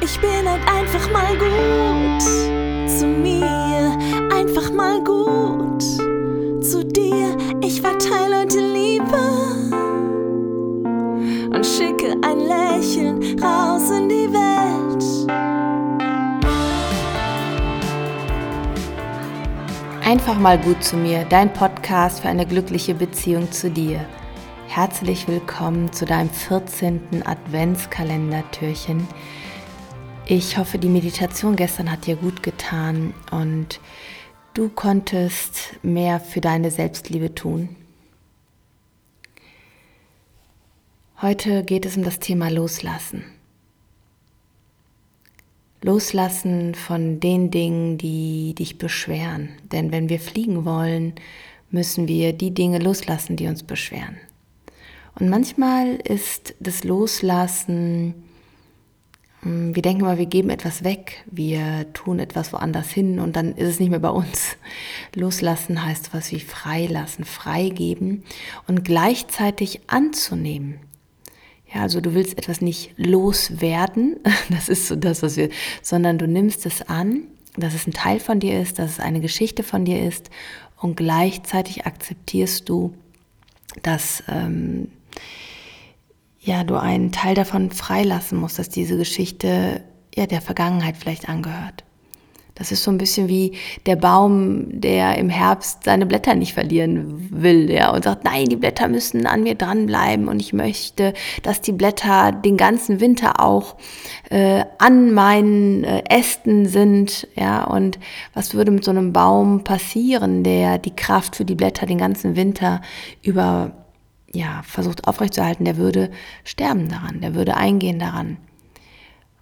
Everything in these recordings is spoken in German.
Ich bin halt einfach mal gut zu mir, einfach mal gut zu dir. Ich verteile heute Liebe und schicke ein Lächeln raus in die Welt. Einfach mal gut zu mir, dein Podcast für eine glückliche Beziehung zu dir. Herzlich willkommen zu deinem 14. Adventskalendertürchen. Ich hoffe, die Meditation gestern hat dir gut getan und du konntest mehr für deine Selbstliebe tun. Heute geht es um das Thema Loslassen. Loslassen von den Dingen, die dich beschweren. Denn wenn wir fliegen wollen, müssen wir die Dinge loslassen, die uns beschweren. Und manchmal ist das Loslassen, wir denken mal, wir geben etwas weg, wir tun etwas woanders hin und dann ist es nicht mehr bei uns. Loslassen heißt was wie freilassen, freigeben und gleichzeitig anzunehmen. Ja, also du willst etwas nicht loswerden, das ist so das, was wir, sondern du nimmst es an, dass es ein Teil von dir ist, dass es eine Geschichte von dir ist und gleichzeitig akzeptierst du, dass ähm, ja du einen Teil davon freilassen musst, dass diese Geschichte ja der Vergangenheit vielleicht angehört. Das ist so ein bisschen wie der Baum, der im Herbst seine Blätter nicht verlieren will, ja, und sagt, nein, die Blätter müssen an mir dranbleiben und ich möchte, dass die Blätter den ganzen Winter auch äh, an meinen äh, Ästen sind, ja, und was würde mit so einem Baum passieren, der die Kraft für die Blätter den ganzen Winter über ja, versucht aufrechtzuerhalten, der würde sterben daran, der würde eingehen daran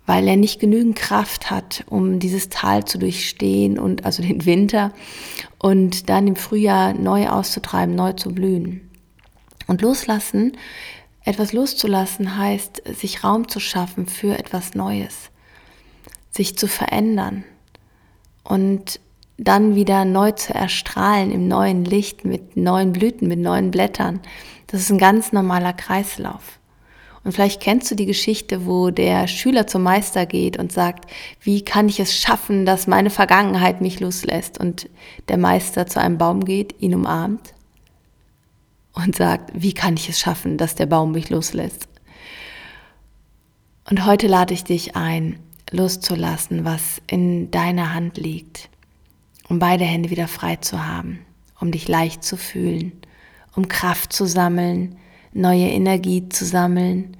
weil er nicht genügend Kraft hat, um dieses Tal zu durchstehen und also den Winter und dann im Frühjahr neu auszutreiben, neu zu blühen. Und loslassen, etwas loszulassen heißt, sich Raum zu schaffen für etwas Neues, sich zu verändern und dann wieder neu zu erstrahlen im neuen Licht mit neuen Blüten, mit neuen Blättern. Das ist ein ganz normaler Kreislauf. Und vielleicht kennst du die Geschichte, wo der Schüler zum Meister geht und sagt, wie kann ich es schaffen, dass meine Vergangenheit mich loslässt? Und der Meister zu einem Baum geht, ihn umarmt und sagt, wie kann ich es schaffen, dass der Baum mich loslässt? Und heute lade ich dich ein, loszulassen, was in deiner Hand liegt, um beide Hände wieder frei zu haben, um dich leicht zu fühlen, um Kraft zu sammeln, neue Energie zu sammeln,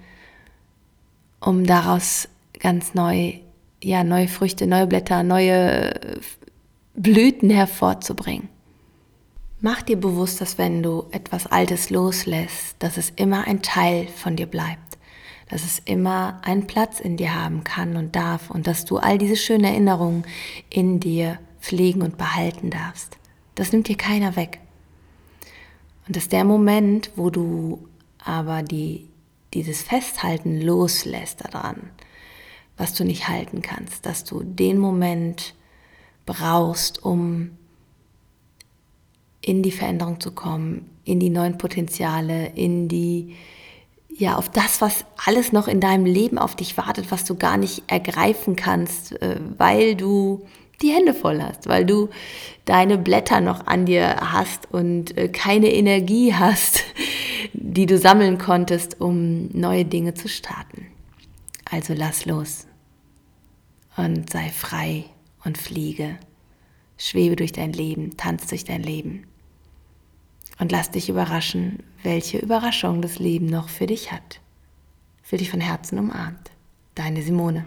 um daraus ganz neu, ja, neue Früchte, neue Blätter, neue Blüten hervorzubringen. Mach dir bewusst, dass wenn du etwas Altes loslässt, dass es immer ein Teil von dir bleibt, dass es immer einen Platz in dir haben kann und darf und dass du all diese schönen Erinnerungen in dir pflegen und behalten darfst. Das nimmt dir keiner weg. Und das ist der Moment, wo du aber die, dieses Festhalten loslässt daran, was du nicht halten kannst, dass du den Moment brauchst, um in die Veränderung zu kommen, in die neuen Potenziale, in die, ja, auf das, was alles noch in deinem Leben auf dich wartet, was du gar nicht ergreifen kannst, äh, weil du die Hände voll hast, weil du deine Blätter noch an dir hast und äh, keine Energie hast, die du sammeln konntest, um neue Dinge zu starten. Also lass los und sei frei und fliege. Schwebe durch dein Leben, tanz durch dein Leben. Und lass dich überraschen, welche Überraschung das Leben noch für dich hat. Für dich von Herzen umarmt. Deine Simone.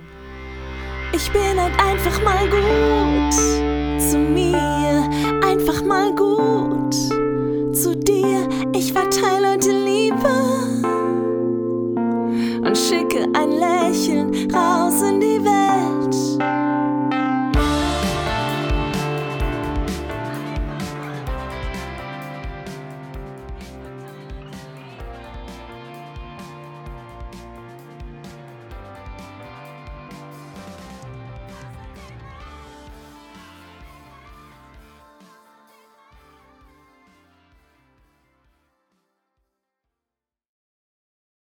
Ich bin halt einfach mal gut zu mir,